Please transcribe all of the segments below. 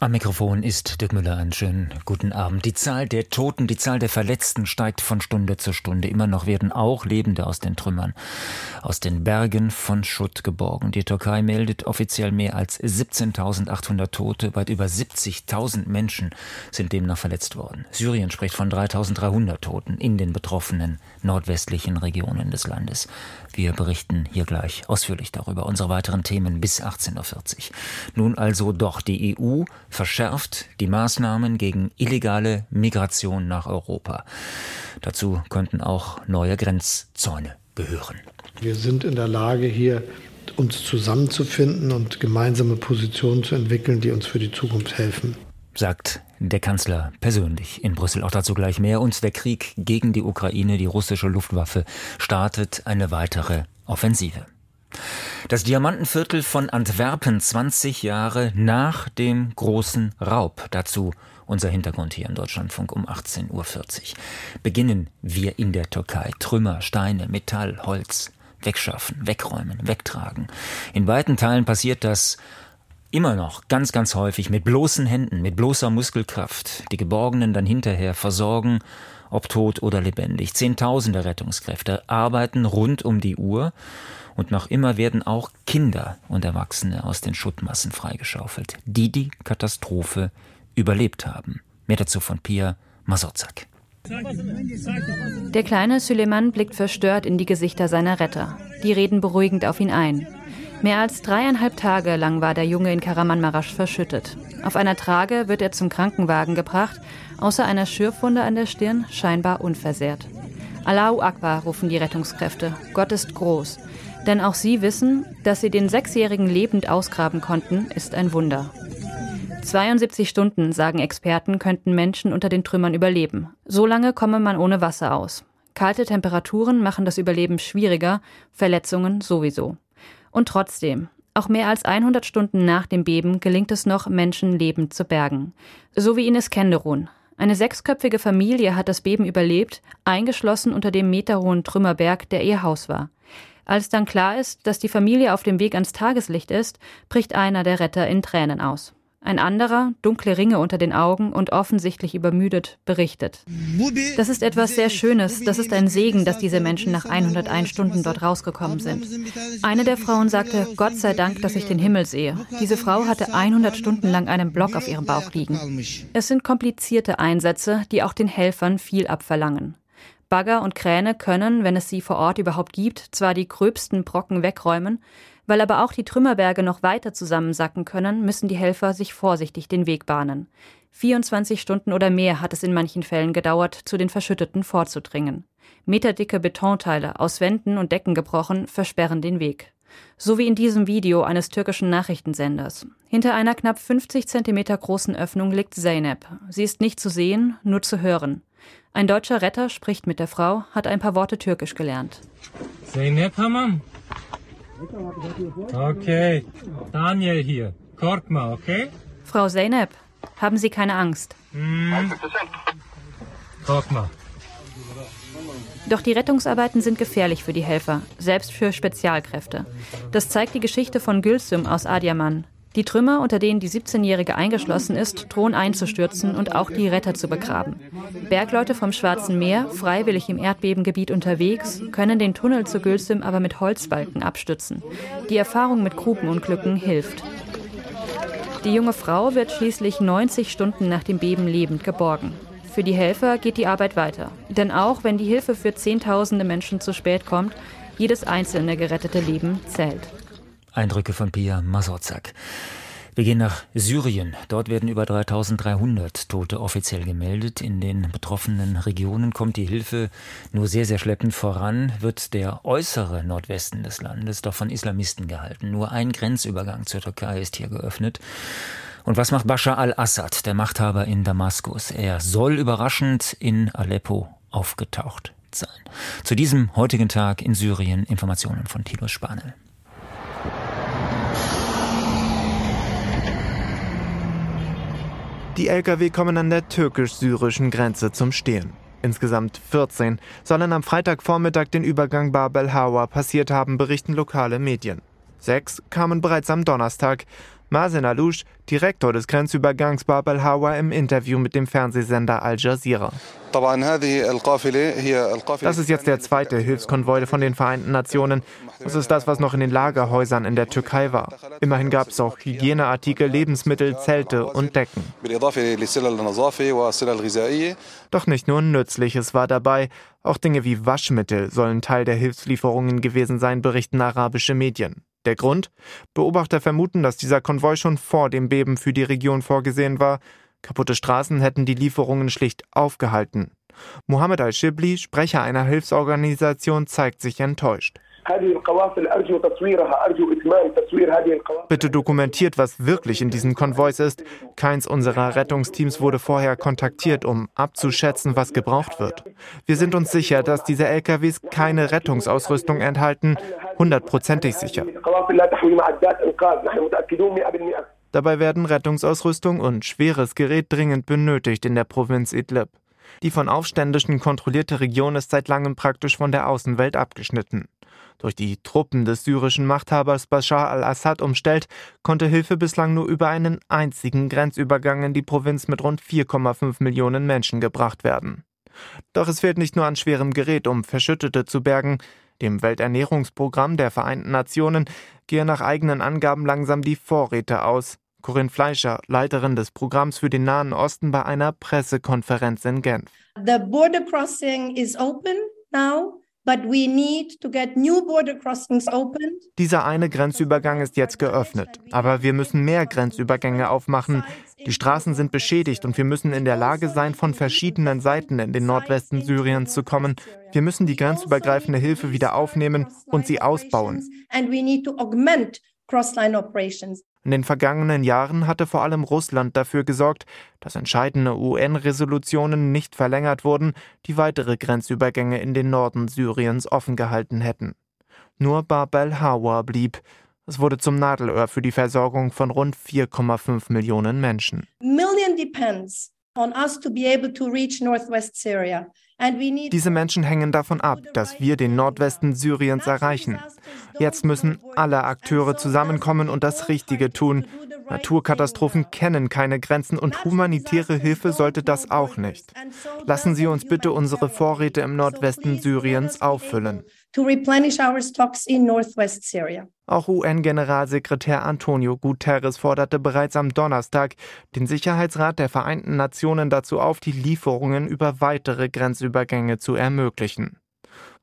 Am Mikrofon ist Dirk Müller. Einen schönen guten Abend. Die Zahl der Toten, die Zahl der Verletzten steigt von Stunde zu Stunde. Immer noch werden auch Lebende aus den Trümmern, aus den Bergen von Schutt geborgen. Die Türkei meldet offiziell mehr als 17.800 Tote. Weit über 70.000 Menschen sind demnach verletzt worden. Syrien spricht von 3.300 Toten in den betroffenen nordwestlichen Regionen des Landes. Wir berichten hier gleich ausführlich darüber. Unsere weiteren Themen bis 18.40 Uhr. Nun also doch die EU verschärft die Maßnahmen gegen illegale Migration nach Europa. Dazu könnten auch neue Grenzzäune gehören. Wir sind in der Lage, hier uns zusammenzufinden und gemeinsame Positionen zu entwickeln, die uns für die Zukunft helfen. Sagt der Kanzler persönlich in Brüssel. Auch dazu gleich mehr. Und der Krieg gegen die Ukraine, die russische Luftwaffe, startet eine weitere Offensive. Das Diamantenviertel von Antwerpen 20 Jahre nach dem großen Raub. Dazu unser Hintergrund hier im Deutschlandfunk um 18.40 Uhr. Beginnen wir in der Türkei. Trümmer, Steine, Metall, Holz wegschaffen, wegräumen, wegtragen. In weiten Teilen passiert das immer noch ganz, ganz häufig mit bloßen Händen, mit bloßer Muskelkraft. Die Geborgenen dann hinterher versorgen, ob tot oder lebendig. Zehntausende Rettungskräfte arbeiten rund um die Uhr und noch immer werden auch Kinder und Erwachsene aus den Schuttmassen freigeschaufelt, die die Katastrophe überlebt haben. Mehr dazu von Pia Masozak. Der kleine Süleyman blickt verstört in die Gesichter seiner Retter. Die reden beruhigend auf ihn ein. Mehr als dreieinhalb Tage lang war der Junge in Karamanmarasch verschüttet. Auf einer Trage wird er zum Krankenwagen gebracht, außer einer Schürfwunde an der Stirn scheinbar unversehrt. Allahu Akbar rufen die Rettungskräfte. Gott ist groß. Denn auch sie wissen, dass sie den Sechsjährigen lebend ausgraben konnten, ist ein Wunder. 72 Stunden, sagen Experten, könnten Menschen unter den Trümmern überleben. So lange komme man ohne Wasser aus. Kalte Temperaturen machen das Überleben schwieriger, Verletzungen sowieso. Und trotzdem, auch mehr als 100 Stunden nach dem Beben gelingt es noch, Menschen lebend zu bergen. So wie Ines Kenderun. Eine sechsköpfige Familie hat das Beben überlebt, eingeschlossen unter dem meterhohen Trümmerberg, der ihr Haus war. Als dann klar ist, dass die Familie auf dem Weg ans Tageslicht ist, bricht einer der Retter in Tränen aus. Ein anderer, dunkle Ringe unter den Augen und offensichtlich übermüdet, berichtet. Das ist etwas sehr Schönes, das ist ein Segen, dass diese Menschen nach 101 Stunden dort rausgekommen sind. Eine der Frauen sagte, Gott sei Dank, dass ich den Himmel sehe. Diese Frau hatte 100 Stunden lang einen Block auf ihrem Bauch liegen. Es sind komplizierte Einsätze, die auch den Helfern viel abverlangen. Bagger und Kräne können, wenn es sie vor Ort überhaupt gibt, zwar die gröbsten Brocken wegräumen, weil aber auch die Trümmerberge noch weiter zusammensacken können, müssen die Helfer sich vorsichtig den Weg bahnen. 24 Stunden oder mehr hat es in manchen Fällen gedauert, zu den Verschütteten vorzudringen. Meterdicke Betonteile, aus Wänden und Decken gebrochen, versperren den Weg. So wie in diesem Video eines türkischen Nachrichtensenders. Hinter einer knapp 50 Zentimeter großen Öffnung liegt Zeynep. Sie ist nicht zu sehen, nur zu hören. Ein deutscher Retter spricht mit der Frau, hat ein paar Worte Türkisch gelernt. Zeynep tamam. Okay, Daniel hier. Korkma, okay? Frau Zeynep, haben Sie keine Angst. Hm. Korkma. Doch die Rettungsarbeiten sind gefährlich für die Helfer, selbst für Spezialkräfte. Das zeigt die Geschichte von Gülsüm aus Adiaman. Die Trümmer, unter denen die 17-Jährige eingeschlossen ist, drohen einzustürzen und auch die Retter zu begraben. Bergleute vom Schwarzen Meer, freiwillig im Erdbebengebiet unterwegs, können den Tunnel zu Gülsüm aber mit Holzbalken abstützen. Die Erfahrung mit Grubenunglücken hilft. Die junge Frau wird schließlich 90 Stunden nach dem Beben lebend geborgen. Für die Helfer geht die Arbeit weiter. Denn auch wenn die Hilfe für Zehntausende Menschen zu spät kommt, jedes einzelne gerettete Leben zählt. Eindrücke von Pia Masozak. Wir gehen nach Syrien. Dort werden über 3300 Tote offiziell gemeldet. In den betroffenen Regionen kommt die Hilfe nur sehr, sehr schleppend voran, wird der äußere Nordwesten des Landes doch von Islamisten gehalten. Nur ein Grenzübergang zur Türkei ist hier geöffnet. Und was macht Bashar al-Assad, der Machthaber in Damaskus? Er soll überraschend in Aleppo aufgetaucht sein. Zu diesem heutigen Tag in Syrien Informationen von Tilo Spanel. Die Lkw kommen an der türkisch-syrischen Grenze zum Stehen. Insgesamt 14 sollen am Freitagvormittag den Übergang Bab el Hawa passiert haben, berichten lokale Medien. Sechs kamen bereits am Donnerstag. Mazen Alouche, Direktor des Grenzübergangs Bab el-Hawa, im Interview mit dem Fernsehsender Al Jazeera. Das ist jetzt der zweite Hilfskonvoi von den Vereinten Nationen. Das ist das, was noch in den Lagerhäusern in der Türkei war. Immerhin gab es auch Hygieneartikel, Lebensmittel, Zelte und Decken. Doch nicht nur Nützliches war dabei. Auch Dinge wie Waschmittel sollen Teil der Hilfslieferungen gewesen sein, berichten arabische Medien. Der Grund? Beobachter vermuten, dass dieser Konvoi schon vor dem Beben für die Region vorgesehen war. Kaputte Straßen hätten die Lieferungen schlicht aufgehalten. Mohammed al-Shibli, Sprecher einer Hilfsorganisation, zeigt sich enttäuscht. Bitte dokumentiert, was wirklich in diesen Konvois ist. Keins unserer Rettungsteams wurde vorher kontaktiert, um abzuschätzen, was gebraucht wird. Wir sind uns sicher, dass diese LKWs keine Rettungsausrüstung enthalten. Hundertprozentig sicher. Dabei werden Rettungsausrüstung und schweres Gerät dringend benötigt in der Provinz Idlib. Die von Aufständischen kontrollierte Region ist seit langem praktisch von der Außenwelt abgeschnitten. Durch die Truppen des syrischen Machthabers Bashar al-Assad umstellt, konnte Hilfe bislang nur über einen einzigen Grenzübergang in die Provinz mit rund 4,5 Millionen Menschen gebracht werden. Doch es fehlt nicht nur an schwerem Gerät, um Verschüttete zu bergen. Dem Welternährungsprogramm der Vereinten Nationen gehe nach eigenen Angaben langsam die Vorräte aus. Corinne Fleischer, Leiterin des Programms für den Nahen Osten bei einer Pressekonferenz in Genf. The border crossing is open now. Dieser eine Grenzübergang ist jetzt geöffnet, aber wir müssen mehr Grenzübergänge aufmachen. Die Straßen sind beschädigt und wir müssen in der Lage sein, von verschiedenen Seiten in den Nordwesten Syriens zu kommen. Wir müssen die grenzübergreifende Hilfe wieder aufnehmen und sie ausbauen. In den vergangenen Jahren hatte vor allem Russland dafür gesorgt, dass entscheidende UN-Resolutionen nicht verlängert wurden, die weitere Grenzübergänge in den Norden Syriens offen gehalten hätten. Nur Bab el-Hawa blieb. Es wurde zum Nadelöhr für die Versorgung von rund 4,5 Millionen Menschen. Million depends on us to be able to reach northwest Syria. Diese Menschen hängen davon ab, dass wir den Nordwesten Syriens erreichen. Jetzt müssen alle Akteure zusammenkommen und das Richtige tun. Naturkatastrophen kennen keine Grenzen und humanitäre Hilfe sollte das auch nicht. Lassen Sie uns bitte unsere Vorräte im Nordwesten Syriens auffüllen. Auch UN-Generalsekretär Antonio Guterres forderte bereits am Donnerstag den Sicherheitsrat der Vereinten Nationen dazu auf, die Lieferungen über weitere Grenzübergänge zu ermöglichen.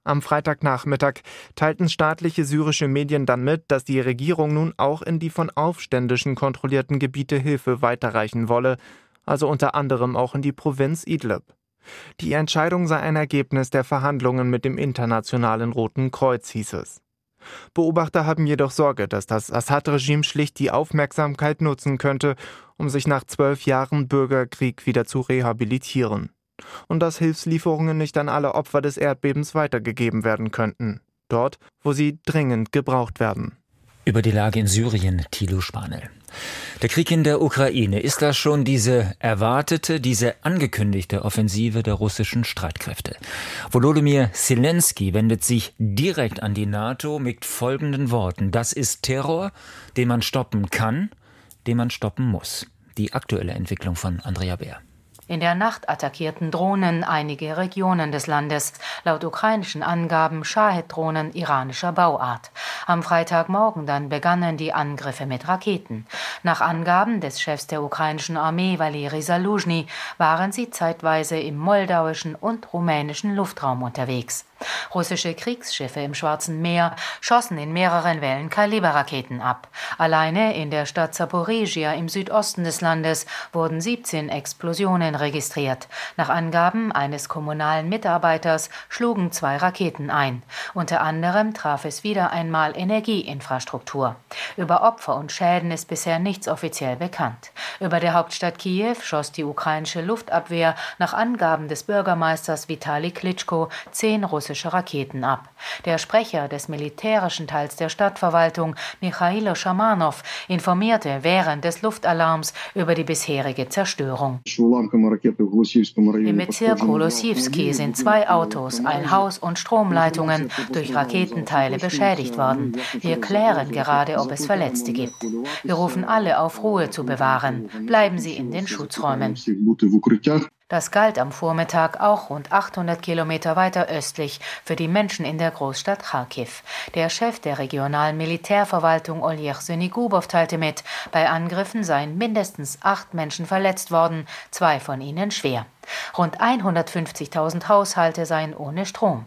Am Freitagnachmittag teilten staatliche syrische Medien dann mit, dass die Regierung nun auch in die von Aufständischen kontrollierten Gebiete Hilfe weiterreichen wolle, also unter anderem auch in die Provinz Idlib. Die Entscheidung sei ein Ergebnis der Verhandlungen mit dem Internationalen Roten Kreuz, hieß es. Beobachter haben jedoch Sorge, dass das Assad-Regime schlicht die Aufmerksamkeit nutzen könnte, um sich nach zwölf Jahren Bürgerkrieg wieder zu rehabilitieren und dass Hilfslieferungen nicht an alle Opfer des Erdbebens weitergegeben werden könnten, dort, wo sie dringend gebraucht werden. Über die Lage in Syrien, Thilo Spanel. Der Krieg in der Ukraine, ist das schon diese erwartete, diese angekündigte Offensive der russischen Streitkräfte? Volodymyr Zelensky wendet sich direkt an die NATO mit folgenden Worten. Das ist Terror, den man stoppen kann, den man stoppen muss. Die aktuelle Entwicklung von Andrea Bär. In der Nacht attackierten Drohnen einige Regionen des Landes, laut ukrainischen Angaben Shahed-Drohnen iranischer Bauart. Am Freitagmorgen dann begannen die Angriffe mit Raketen. Nach Angaben des Chefs der ukrainischen Armee Valeri Saluzhny waren sie zeitweise im moldauischen und rumänischen Luftraum unterwegs. Russische Kriegsschiffe im Schwarzen Meer schossen in mehreren Wellen Kaliberraketen ab. Alleine in der Stadt Zaporizhia im Südosten des Landes wurden 17 Explosionen registriert. Nach Angaben eines kommunalen Mitarbeiters schlugen zwei Raketen ein. Unter anderem traf es wieder einmal Energieinfrastruktur. Über Opfer und Schäden ist bisher nichts offiziell bekannt. Über der Hauptstadt Kiew schoss die ukrainische Luftabwehr nach Angaben des Bürgermeisters Vitali Klitschko zehn russische russische Raketen ab. Der Sprecher des militärischen Teils der Stadtverwaltung, Michailo Schamanow, informierte während des Luftalarms über die bisherige Zerstörung. Im Bezirk Holosivski sind zwei Autos, ein Haus und Stromleitungen durch Raketenteile beschädigt worden. Wir klären gerade, ob es Verletzte gibt. Wir rufen alle auf, Ruhe zu bewahren. Bleiben Sie in den Schutzräumen. Das galt am Vormittag auch rund 800 Kilometer weiter östlich für die Menschen in der Großstadt Kharkiv. Der Chef der regionalen Militärverwaltung Oljech Synigubow teilte mit, bei Angriffen seien mindestens acht Menschen verletzt worden, zwei von ihnen schwer. Rund 150.000 Haushalte seien ohne Strom.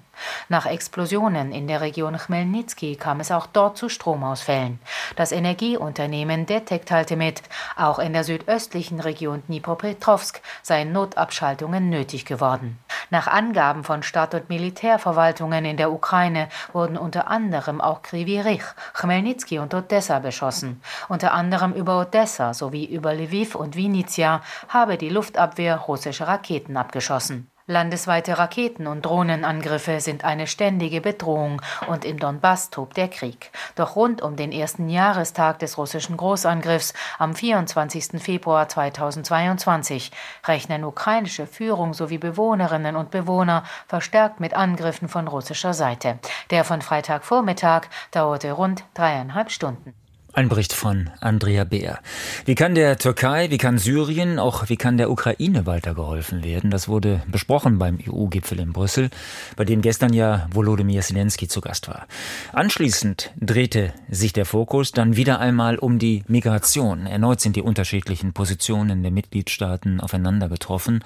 Nach Explosionen in der Region Chmelnyzki kam es auch dort zu Stromausfällen. Das Energieunternehmen Detec teilte mit, auch in der südöstlichen Region Dnipropetrovsk seien Notabschaltungen nötig geworden. Nach Angaben von Stadt- und Militärverwaltungen in der Ukraine wurden unter anderem auch Krivirich, Chmelnyzki und Odessa beschossen. Unter anderem über Odessa sowie über Lviv und Vinnytsia habe die Luftabwehr russische Raketen abgeschossen. Landesweite Raketen- und Drohnenangriffe sind eine ständige Bedrohung und im Donbass tobt der Krieg. Doch rund um den ersten Jahrestag des russischen Großangriffs am 24. Februar 2022 rechnen ukrainische Führung sowie Bewohnerinnen und Bewohner verstärkt mit Angriffen von russischer Seite. Der von Freitagvormittag dauerte rund dreieinhalb Stunden. Ein Bericht von Andrea Beer. Wie kann der Türkei, wie kann Syrien, auch wie kann der Ukraine weitergeholfen werden? Das wurde besprochen beim EU-Gipfel in Brüssel, bei dem gestern ja Volodymyr Zelensky zu Gast war. Anschließend drehte sich der Fokus dann wieder einmal um die Migration. Erneut sind die unterschiedlichen Positionen der Mitgliedstaaten aufeinander getroffen,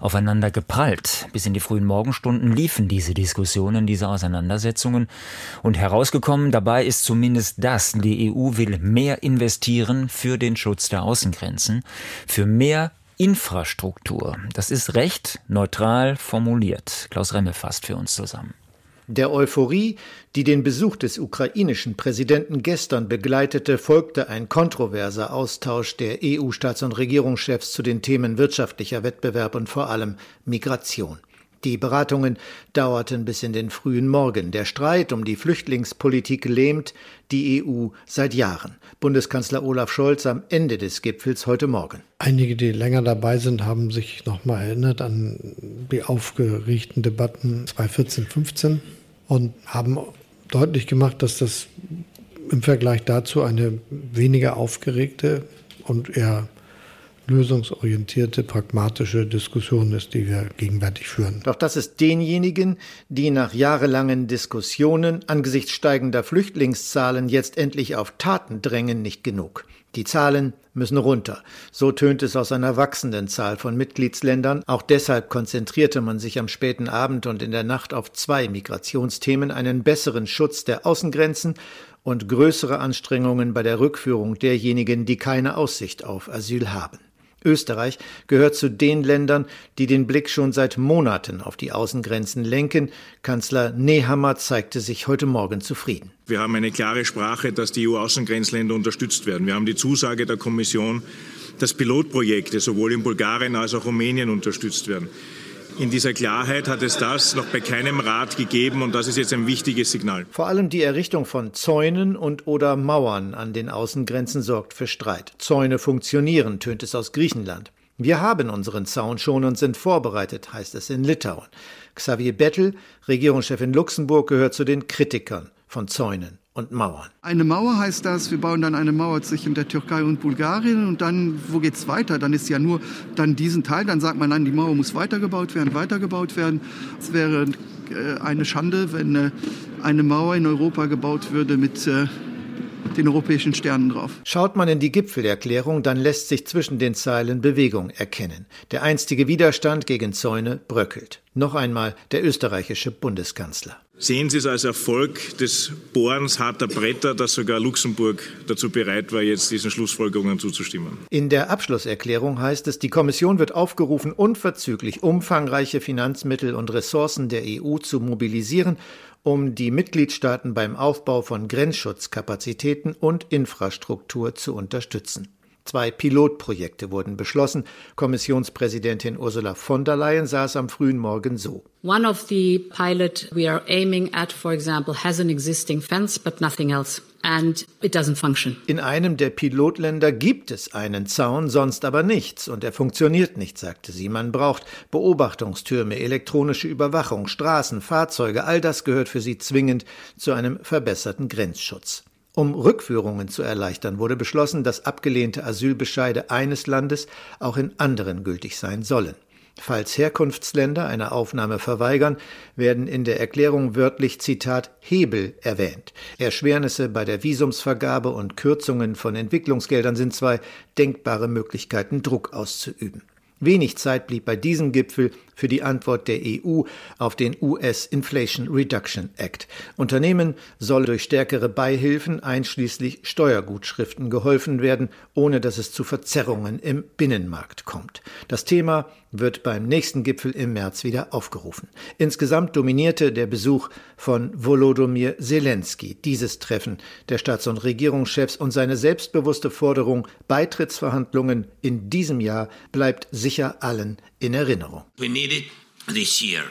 aufeinander geprallt. Bis in die frühen Morgenstunden liefen diese Diskussionen, diese Auseinandersetzungen. Und herausgekommen dabei ist zumindest das, die EU will will mehr investieren für den Schutz der Außengrenzen, für mehr Infrastruktur. Das ist recht neutral formuliert. Klaus Remme fasst für uns zusammen. Der Euphorie, die den Besuch des ukrainischen Präsidenten gestern begleitete, folgte ein kontroverser Austausch der EU-Staats- und Regierungschefs zu den Themen wirtschaftlicher Wettbewerb und vor allem Migration. Die Beratungen dauerten bis in den frühen Morgen. Der Streit um die Flüchtlingspolitik lähmt die EU seit Jahren. Bundeskanzler Olaf Scholz am Ende des Gipfels heute Morgen. Einige, die länger dabei sind, haben sich noch mal erinnert an die aufgeregten Debatten 2014, 15 und haben deutlich gemacht, dass das im Vergleich dazu eine weniger aufgeregte und eher lösungsorientierte, pragmatische Diskussion ist, die wir gegenwärtig führen. Doch das ist denjenigen, die nach jahrelangen Diskussionen angesichts steigender Flüchtlingszahlen jetzt endlich auf Taten drängen, nicht genug. Die Zahlen müssen runter. So tönt es aus einer wachsenden Zahl von Mitgliedsländern. Auch deshalb konzentrierte man sich am späten Abend und in der Nacht auf zwei Migrationsthemen, einen besseren Schutz der Außengrenzen und größere Anstrengungen bei der Rückführung derjenigen, die keine Aussicht auf Asyl haben. Österreich gehört zu den Ländern, die den Blick schon seit Monaten auf die Außengrenzen lenken. Kanzler Nehammer zeigte sich heute Morgen zufrieden. Wir haben eine klare Sprache, dass die EU-Außengrenzländer unterstützt werden. Wir haben die Zusage der Kommission, dass Pilotprojekte sowohl in Bulgarien als auch Rumänien unterstützt werden. In dieser Klarheit hat es das noch bei keinem Rat gegeben und das ist jetzt ein wichtiges Signal. Vor allem die Errichtung von Zäunen und oder Mauern an den Außengrenzen sorgt für Streit. Zäune funktionieren, tönt es aus Griechenland. Wir haben unseren Zaun schon und sind vorbereitet, heißt es in Litauen. Xavier Bettel, Regierungschef in Luxemburg, gehört zu den Kritikern von Zäunen und Mauern. Eine Mauer heißt das, wir bauen dann eine Mauer zwischen der Türkei und Bulgarien und dann, wo geht es weiter? Dann ist ja nur dann diesen Teil, dann sagt man, nein, die Mauer muss weitergebaut werden, weitergebaut werden. Es wäre äh, eine Schande, wenn äh, eine Mauer in Europa gebaut würde mit äh, den europäischen Sternen drauf. Schaut man in die Gipfelerklärung, dann lässt sich zwischen den Zeilen Bewegung erkennen. Der einstige Widerstand gegen Zäune bröckelt. Noch einmal der österreichische Bundeskanzler. Sehen Sie es als Erfolg des Bohrens harter Bretter, dass sogar Luxemburg dazu bereit war, jetzt diesen Schlussfolgerungen zuzustimmen? In der Abschlusserklärung heißt es, die Kommission wird aufgerufen, unverzüglich umfangreiche Finanzmittel und Ressourcen der EU zu mobilisieren, um die Mitgliedstaaten beim Aufbau von Grenzschutzkapazitäten und Infrastruktur zu unterstützen. Zwei Pilotprojekte wurden beschlossen. Kommissionspräsidentin Ursula von der Leyen saß am frühen Morgen so. One of the pilot we are aiming at, for example, has an existing fence, but nothing else. And it doesn't function. In einem der Pilotländer gibt es einen Zaun, sonst aber nichts. Und er funktioniert nicht, sagte sie. Man braucht Beobachtungstürme, elektronische Überwachung, Straßen, Fahrzeuge. All das gehört für sie zwingend zu einem verbesserten Grenzschutz. Um Rückführungen zu erleichtern, wurde beschlossen, dass abgelehnte Asylbescheide eines Landes auch in anderen gültig sein sollen. Falls Herkunftsländer eine Aufnahme verweigern, werden in der Erklärung wörtlich Zitat Hebel erwähnt. Erschwernisse bei der Visumsvergabe und Kürzungen von Entwicklungsgeldern sind zwei denkbare Möglichkeiten, Druck auszuüben. Wenig Zeit blieb bei diesem Gipfel für die Antwort der EU auf den US Inflation Reduction Act. Unternehmen soll durch stärkere Beihilfen einschließlich Steuergutschriften geholfen werden, ohne dass es zu Verzerrungen im Binnenmarkt kommt. Das Thema wird beim nächsten Gipfel im März wieder aufgerufen. Insgesamt dominierte der Besuch von Volodymyr Zelensky dieses Treffen der Staats- und Regierungschefs und seine selbstbewusste Forderung, Beitrittsverhandlungen in diesem Jahr bleibt sicher allen in Erinnerung. We need it this year.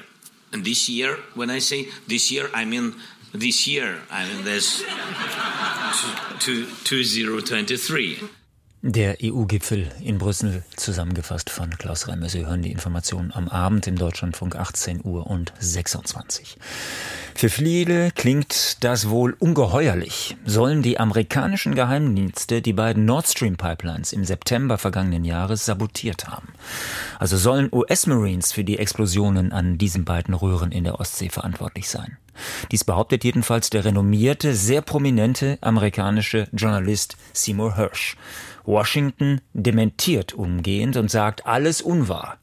And this year, when I say this year, I mean this year. I mean there's 2023. Der EU-Gipfel in Brüssel, zusammengefasst von Klaus Reimer. Sie hören die Informationen am Abend im Deutschlandfunk 18 Uhr und 26. Für viele klingt das wohl ungeheuerlich. Sollen die amerikanischen Geheimdienste die beiden Nord Stream Pipelines im September vergangenen Jahres sabotiert haben? Also sollen US-Marines für die Explosionen an diesen beiden Röhren in der Ostsee verantwortlich sein? Dies behauptet jedenfalls der renommierte, sehr prominente amerikanische Journalist Seymour Hersh. Washington dementiert umgehend und sagt alles unwahr.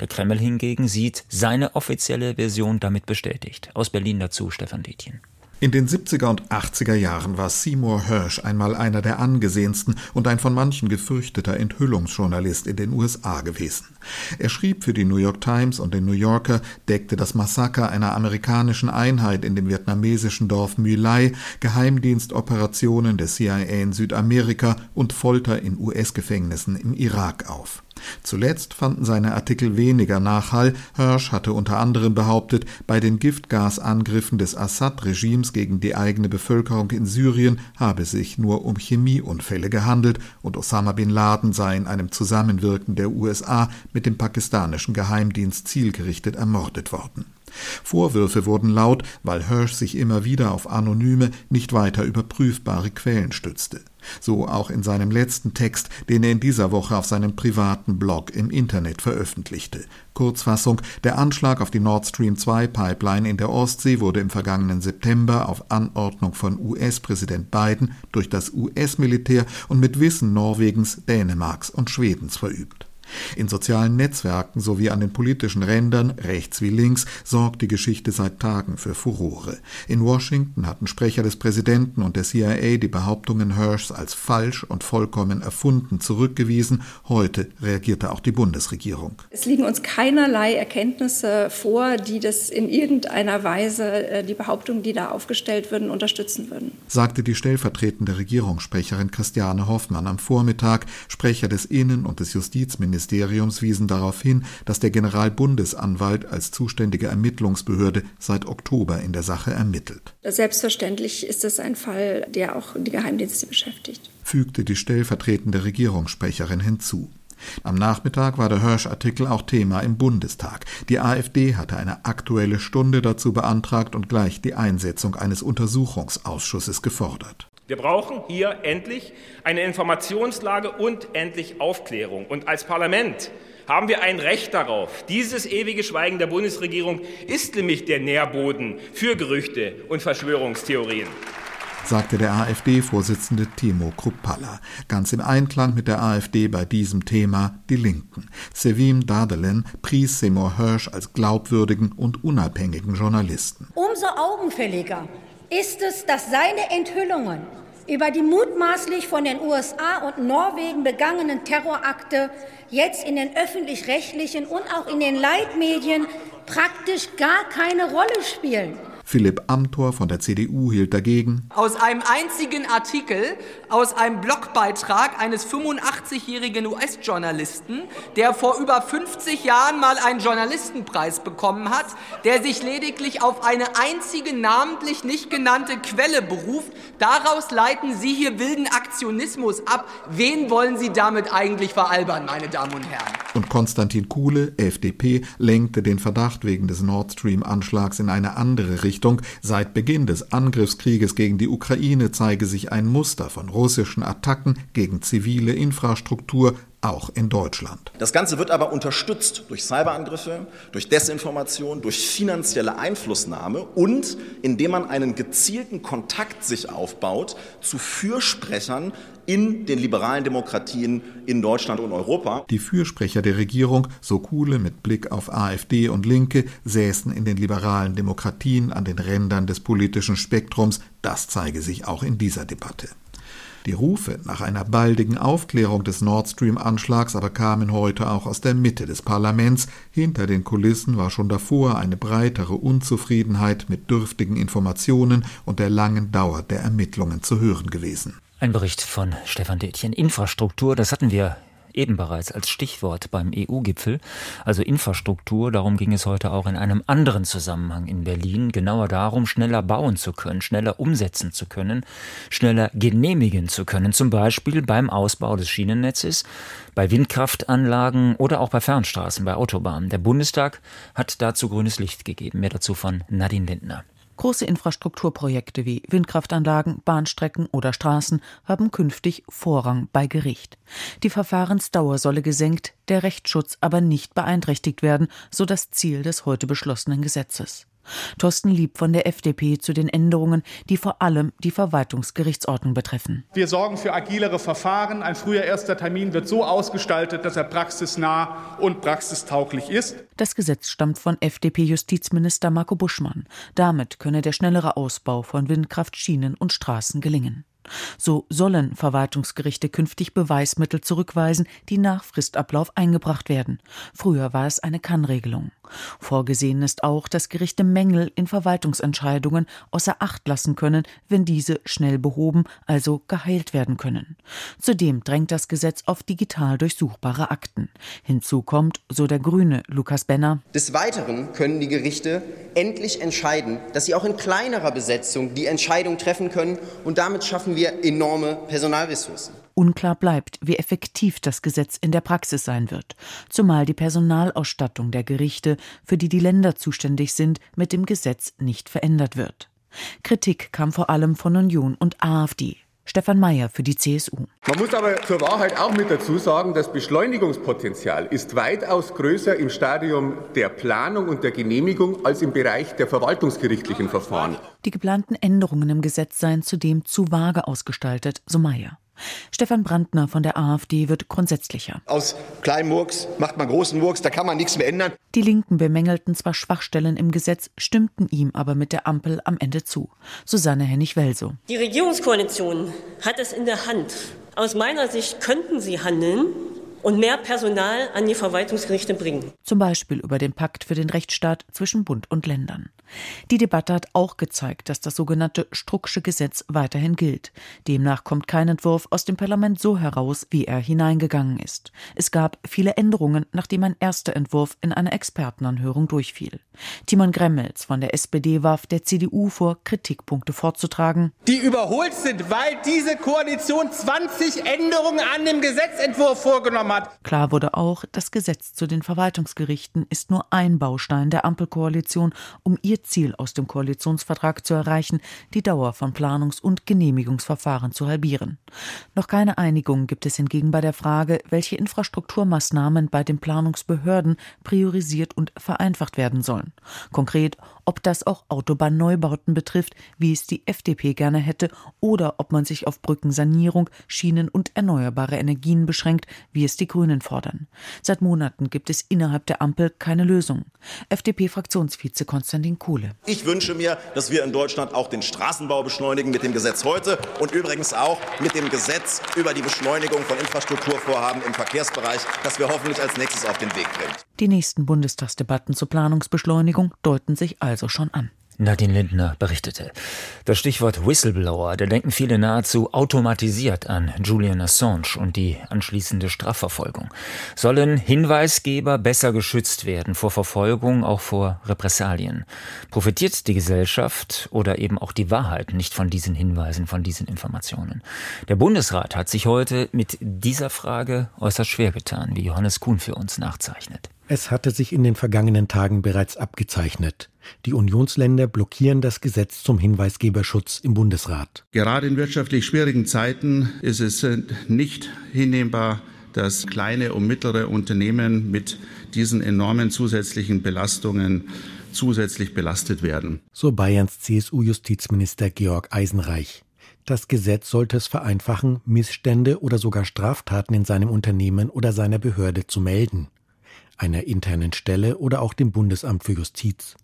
Der Kreml hingegen sieht seine offizielle Version damit bestätigt. Aus Berlin dazu Stefan Dietjen. In den 70er und 80er Jahren war Seymour Hersh einmal einer der angesehensten und ein von manchen gefürchteter Enthüllungsjournalist in den USA gewesen. Er schrieb für die New York Times und den New Yorker, deckte das Massaker einer amerikanischen Einheit in dem vietnamesischen Dorf My Lai, Geheimdienstoperationen der CIA in Südamerika und Folter in US-Gefängnissen im Irak auf. Zuletzt fanden seine Artikel weniger Nachhall. Hirsch hatte unter anderem behauptet, bei den Giftgasangriffen des Assad-Regimes gegen die eigene Bevölkerung in Syrien habe es sich nur um Chemieunfälle gehandelt und Osama bin Laden sei in einem Zusammenwirken der USA mit dem pakistanischen Geheimdienst zielgerichtet ermordet worden. Vorwürfe wurden laut, weil Hirsch sich immer wieder auf anonyme, nicht weiter überprüfbare Quellen stützte. So auch in seinem letzten Text, den er in dieser Woche auf seinem privaten Blog im Internet veröffentlichte. Kurzfassung, der Anschlag auf die Nord Stream 2 Pipeline in der Ostsee wurde im vergangenen September auf Anordnung von US-Präsident Biden durch das US-Militär und mit Wissen Norwegens, Dänemarks und Schwedens verübt. In sozialen Netzwerken sowie an den politischen Rändern, rechts wie links, sorgt die Geschichte seit Tagen für Furore. In Washington hatten Sprecher des Präsidenten und der CIA die Behauptungen Hirschs als falsch und vollkommen erfunden zurückgewiesen. Heute reagierte auch die Bundesregierung. Es liegen uns keinerlei Erkenntnisse vor, die das in irgendeiner Weise äh, die Behauptungen, die da aufgestellt würden, unterstützen würden. Sagte die stellvertretende Regierungssprecherin Christiane Hoffmann am Vormittag. Sprecher des Innen- und des Justizministeriums Ministeriums wiesen darauf hin, dass der Generalbundesanwalt als zuständige Ermittlungsbehörde seit Oktober in der Sache ermittelt. Selbstverständlich ist es ein Fall, der auch die Geheimdienste beschäftigt, fügte die stellvertretende Regierungssprecherin hinzu. Am Nachmittag war der Hirsch-Artikel auch Thema im Bundestag. Die AfD hatte eine aktuelle Stunde dazu beantragt und gleich die Einsetzung eines Untersuchungsausschusses gefordert. Wir brauchen hier endlich eine Informationslage und endlich Aufklärung. Und als Parlament haben wir ein Recht darauf. Dieses ewige Schweigen der Bundesregierung ist nämlich der Nährboden für Gerüchte und Verschwörungstheorien sagte der AfD-Vorsitzende Timo Kruppalla. Ganz im Einklang mit der AfD bei diesem Thema die Linken. Sevim Dadelen pries Seymour Hirsch als glaubwürdigen und unabhängigen Journalisten. Umso augenfälliger ist es, dass seine Enthüllungen über die mutmaßlich von den USA und Norwegen begangenen Terrorakte jetzt in den öffentlich-rechtlichen und auch in den Leitmedien praktisch gar keine Rolle spielen. Philipp Amthor von der CDU hielt dagegen. Aus einem einzigen Artikel, aus einem Blogbeitrag eines 85-jährigen US-Journalisten, der vor über 50 Jahren mal einen Journalistenpreis bekommen hat, der sich lediglich auf eine einzige namentlich nicht genannte Quelle beruft. Daraus leiten Sie hier wilden Aktionismus ab. Wen wollen Sie damit eigentlich veralbern, meine Damen und Herren? Und Konstantin Kuhle, FDP, lenkte den Verdacht wegen des Nord Stream-Anschlags in eine andere Richtung. Seit Beginn des Angriffskrieges gegen die Ukraine zeige sich ein Muster von russischen Attacken gegen zivile Infrastruktur, auch in Deutschland. Das Ganze wird aber unterstützt durch Cyberangriffe, durch Desinformation, durch finanzielle Einflussnahme und indem man einen gezielten Kontakt sich aufbaut zu Fürsprechern in den liberalen Demokratien in Deutschland und Europa. Die Fürsprecher der Regierung, so Kuhle mit Blick auf AfD und Linke, säßen in den liberalen Demokratien an den Rändern des politischen Spektrums. Das zeige sich auch in dieser Debatte. Die Rufe nach einer baldigen Aufklärung des Nord Stream-Anschlags aber kamen heute auch aus der Mitte des Parlaments. Hinter den Kulissen war schon davor eine breitere Unzufriedenheit mit dürftigen Informationen und der langen Dauer der Ermittlungen zu hören gewesen. Ein Bericht von Stefan Detjen. Infrastruktur, das hatten wir eben bereits als Stichwort beim EU-Gipfel, also Infrastruktur. Darum ging es heute auch in einem anderen Zusammenhang in Berlin. Genauer darum, schneller bauen zu können, schneller umsetzen zu können, schneller genehmigen zu können. Zum Beispiel beim Ausbau des Schienennetzes, bei Windkraftanlagen oder auch bei Fernstraßen, bei Autobahnen. Der Bundestag hat dazu grünes Licht gegeben. Mehr dazu von Nadine Lindner. Große Infrastrukturprojekte wie Windkraftanlagen, Bahnstrecken oder Straßen haben künftig Vorrang bei Gericht. Die Verfahrensdauer solle gesenkt, der Rechtsschutz aber nicht beeinträchtigt werden, so das Ziel des heute beschlossenen Gesetzes. Thorsten Lieb von der FDP zu den Änderungen, die vor allem die Verwaltungsgerichtsordnung betreffen. Wir sorgen für agilere Verfahren. Ein früher erster Termin wird so ausgestaltet, dass er praxisnah und praxistauglich ist. Das Gesetz stammt von FDP-Justizminister Marco Buschmann. Damit könne der schnellere Ausbau von Windkraft, Schienen und Straßen gelingen. So sollen Verwaltungsgerichte künftig Beweismittel zurückweisen, die nach Fristablauf eingebracht werden. Früher war es eine Kannregelung. Vorgesehen ist auch, dass Gerichte Mängel in Verwaltungsentscheidungen außer Acht lassen können, wenn diese schnell behoben, also geheilt werden können. Zudem drängt das Gesetz auf digital durchsuchbare Akten. Hinzu kommt, so der Grüne Lukas Benner, des Weiteren können die Gerichte endlich entscheiden, dass sie auch in kleinerer Besetzung die Entscheidung treffen können und damit schaffen wir enorme Personalressourcen. Unklar bleibt, wie effektiv das Gesetz in der Praxis sein wird, zumal die Personalausstattung der Gerichte, für die die Länder zuständig sind, mit dem Gesetz nicht verändert wird. Kritik kam vor allem von Union und AfD. Stefan Mayer für die CSU. Man muss aber zur Wahrheit auch mit dazu sagen, das Beschleunigungspotenzial ist weitaus größer im Stadium der Planung und der Genehmigung als im Bereich der verwaltungsgerichtlichen Verfahren. Die geplanten Änderungen im Gesetz seien zudem zu vage ausgestaltet, so Mayer. Stefan Brandner von der AfD wird grundsätzlicher. Aus kleinem Murks macht man großen Murks, da kann man nichts mehr ändern. Die Linken bemängelten zwar Schwachstellen im Gesetz, stimmten ihm aber mit der Ampel am Ende zu. Susanne Hennig-Welso. Die Regierungskoalition hat es in der Hand. Aus meiner Sicht könnten sie handeln, und mehr Personal an die Verwaltungsgerichte bringen. Zum Beispiel über den Pakt für den Rechtsstaat zwischen Bund und Ländern. Die Debatte hat auch gezeigt, dass das sogenannte Strucksche Gesetz weiterhin gilt. Demnach kommt kein Entwurf aus dem Parlament so heraus, wie er hineingegangen ist. Es gab viele Änderungen, nachdem ein erster Entwurf in einer Expertenanhörung durchfiel. Timon Gremmels von der SPD warf der CDU vor, Kritikpunkte vorzutragen. Die überholt sind, weil diese Koalition 20 Änderungen an dem Gesetzentwurf vorgenommen hat. Klar wurde auch, das Gesetz zu den Verwaltungsgerichten ist nur ein Baustein der Ampelkoalition, um ihr Ziel aus dem Koalitionsvertrag zu erreichen, die Dauer von Planungs- und Genehmigungsverfahren zu halbieren. Noch keine Einigung gibt es hingegen bei der Frage, welche Infrastrukturmaßnahmen bei den Planungsbehörden priorisiert und vereinfacht werden sollen. Konkret, ob das auch Autobahnneubauten betrifft, wie es die FDP gerne hätte, oder ob man sich auf Brückensanierung, Schienen und erneuerbare Energien beschränkt, wie es die Grünen fordern. Seit Monaten gibt es innerhalb der Ampel keine Lösung. FDP-Fraktionsvize Konstantin Kuhle. Ich wünsche mir, dass wir in Deutschland auch den Straßenbau beschleunigen mit dem Gesetz heute und übrigens auch mit dem Gesetz über die Beschleunigung von Infrastrukturvorhaben im Verkehrsbereich, das wir hoffentlich als nächstes auf den Weg bringen. Die nächsten Bundestagsdebatten zur Planungsbeschleunigung deuten sich also schon an. Nadine Lindner berichtete. Das Stichwort Whistleblower, da denken viele nahezu automatisiert an Julian Assange und die anschließende Strafverfolgung. Sollen Hinweisgeber besser geschützt werden vor Verfolgung, auch vor Repressalien? Profitiert die Gesellschaft oder eben auch die Wahrheit nicht von diesen Hinweisen, von diesen Informationen? Der Bundesrat hat sich heute mit dieser Frage äußerst schwer getan, wie Johannes Kuhn für uns nachzeichnet. Es hatte sich in den vergangenen Tagen bereits abgezeichnet. Die Unionsländer blockieren das Gesetz zum Hinweisgeberschutz im Bundesrat. Gerade in wirtschaftlich schwierigen Zeiten ist es äh, nicht hinnehmbar, dass kleine und mittlere Unternehmen mit diesen enormen zusätzlichen Belastungen zusätzlich belastet werden. So Bayerns CSU-Justizminister Georg Eisenreich. Das Gesetz sollte es vereinfachen, Missstände oder sogar Straftaten in seinem Unternehmen oder seiner Behörde zu melden einer internen Stelle oder auch dem Bundesamt für Justiz.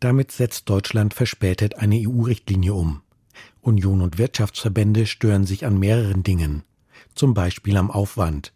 Damit setzt Deutschland verspätet eine EU-Richtlinie um. Union und Wirtschaftsverbände stören sich an mehreren Dingen, zum Beispiel am Aufwand.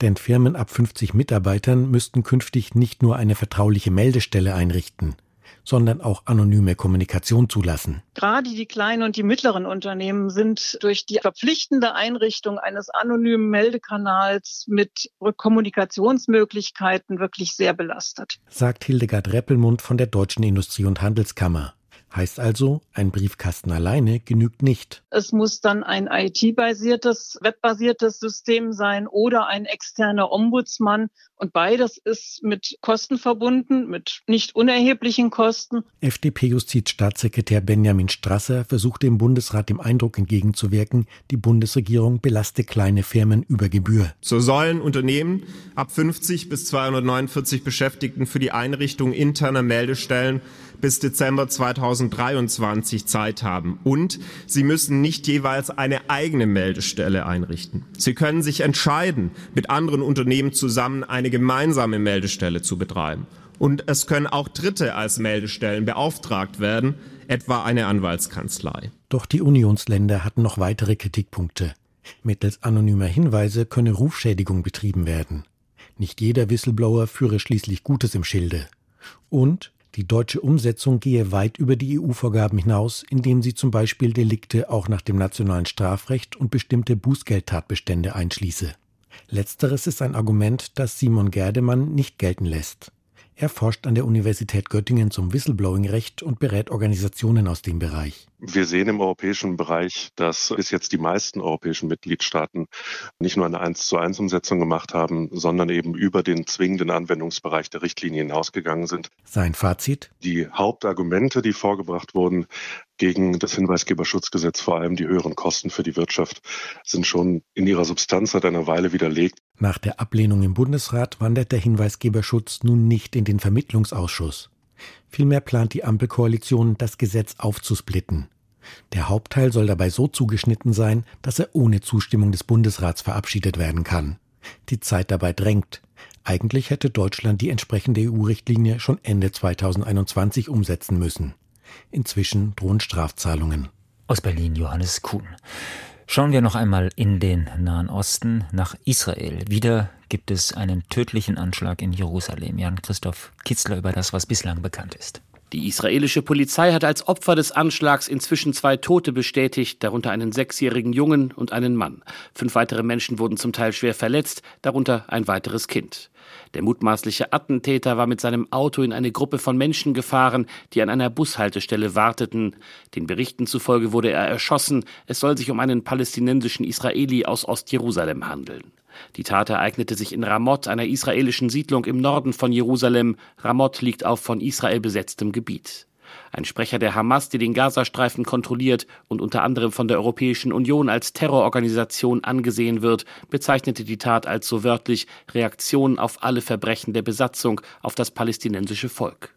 Denn Firmen ab 50 Mitarbeitern müssten künftig nicht nur eine vertrauliche Meldestelle einrichten, sondern auch anonyme Kommunikation zulassen. Gerade die kleinen und die mittleren Unternehmen sind durch die verpflichtende Einrichtung eines anonymen Meldekanals mit Kommunikationsmöglichkeiten wirklich sehr belastet. Sagt Hildegard Reppelmund von der Deutschen Industrie- und Handelskammer. Heißt also, ein Briefkasten alleine genügt nicht. Es muss dann ein IT-basiertes, webbasiertes System sein oder ein externer Ombudsmann. Und beides ist mit Kosten verbunden, mit nicht unerheblichen Kosten. FDP-Justizstaatssekretär Benjamin Strasser versuchte im Bundesrat dem Eindruck entgegenzuwirken, die Bundesregierung belaste kleine Firmen über Gebühr. So sollen Unternehmen ab 50 bis 249 Beschäftigten für die Einrichtung interner Meldestellen bis Dezember 2023 Zeit haben. Und sie müssen nicht jeweils eine eigene Meldestelle einrichten. Sie können sich entscheiden, mit anderen Unternehmen zusammen eine gemeinsame Meldestelle zu betreiben. Und es können auch Dritte als Meldestellen beauftragt werden, etwa eine Anwaltskanzlei. Doch die Unionsländer hatten noch weitere Kritikpunkte. Mittels anonymer Hinweise könne Rufschädigung betrieben werden. Nicht jeder Whistleblower führe schließlich Gutes im Schilde. Und die deutsche Umsetzung gehe weit über die EU-Vorgaben hinaus, indem sie zum Beispiel Delikte auch nach dem nationalen Strafrecht und bestimmte Bußgeldtatbestände einschließe. Letzteres ist ein Argument, das Simon Gerdemann nicht gelten lässt. Er forscht an der Universität Göttingen zum Whistleblowing-Recht und berät Organisationen aus dem Bereich. Wir sehen im europäischen Bereich, dass bis jetzt die meisten europäischen Mitgliedstaaten nicht nur eine 1 zu 1 Umsetzung gemacht haben, sondern eben über den zwingenden Anwendungsbereich der Richtlinie hinausgegangen sind. Sein Fazit? Die Hauptargumente, die vorgebracht wurden, gegen das Hinweisgeberschutzgesetz, vor allem die höheren Kosten für die Wirtschaft, sind schon in ihrer Substanz seit einer Weile widerlegt. Nach der Ablehnung im Bundesrat wandert der Hinweisgeberschutz nun nicht in den Vermittlungsausschuss. Vielmehr plant die Ampelkoalition, das Gesetz aufzusplitten. Der Hauptteil soll dabei so zugeschnitten sein, dass er ohne Zustimmung des Bundesrats verabschiedet werden kann. Die Zeit dabei drängt. Eigentlich hätte Deutschland die entsprechende EU-Richtlinie schon Ende 2021 umsetzen müssen. Inzwischen drohen Strafzahlungen. Aus Berlin Johannes Kuhn. Schauen wir noch einmal in den Nahen Osten nach Israel. Wieder gibt es einen tödlichen Anschlag in Jerusalem. Jan Christoph Kitzler über das, was bislang bekannt ist. Die israelische Polizei hat als Opfer des Anschlags inzwischen zwei Tote bestätigt, darunter einen sechsjährigen Jungen und einen Mann. Fünf weitere Menschen wurden zum Teil schwer verletzt, darunter ein weiteres Kind. Der mutmaßliche Attentäter war mit seinem Auto in eine Gruppe von Menschen gefahren, die an einer Bushaltestelle warteten. Den Berichten zufolge wurde er erschossen. Es soll sich um einen palästinensischen Israeli aus Ostjerusalem handeln. Die Tat ereignete sich in Ramot, einer israelischen Siedlung im Norden von Jerusalem. Ramot liegt auf von Israel besetztem Gebiet. Ein Sprecher der Hamas, die den Gazastreifen kontrolliert und unter anderem von der Europäischen Union als Terrororganisation angesehen wird, bezeichnete die Tat als so wörtlich Reaktion auf alle Verbrechen der Besatzung auf das palästinensische Volk.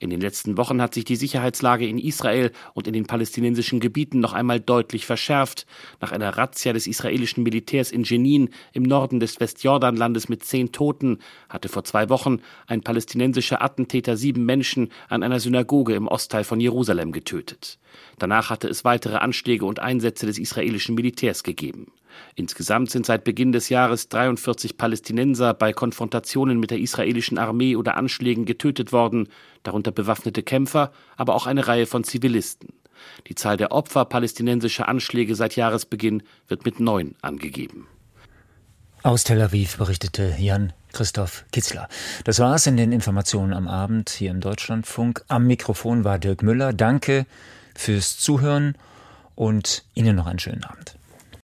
In den letzten Wochen hat sich die Sicherheitslage in Israel und in den palästinensischen Gebieten noch einmal deutlich verschärft. Nach einer Razzia des israelischen Militärs in Jenin im Norden des Westjordanlandes mit zehn Toten hatte vor zwei Wochen ein palästinensischer Attentäter sieben Menschen an einer Synagoge im Ostteil von Jerusalem getötet. Danach hatte es weitere Anschläge und Einsätze des israelischen Militärs gegeben. Insgesamt sind seit Beginn des Jahres 43 Palästinenser bei Konfrontationen mit der israelischen Armee oder Anschlägen getötet worden, darunter bewaffnete Kämpfer, aber auch eine Reihe von Zivilisten. Die Zahl der Opfer palästinensischer Anschläge seit Jahresbeginn wird mit neun angegeben. Aus Tel Aviv berichtete Jan Christoph Kitzler. Das war es in den Informationen am Abend hier im Deutschlandfunk. Am Mikrofon war Dirk Müller. Danke fürs Zuhören und Ihnen noch einen schönen Abend.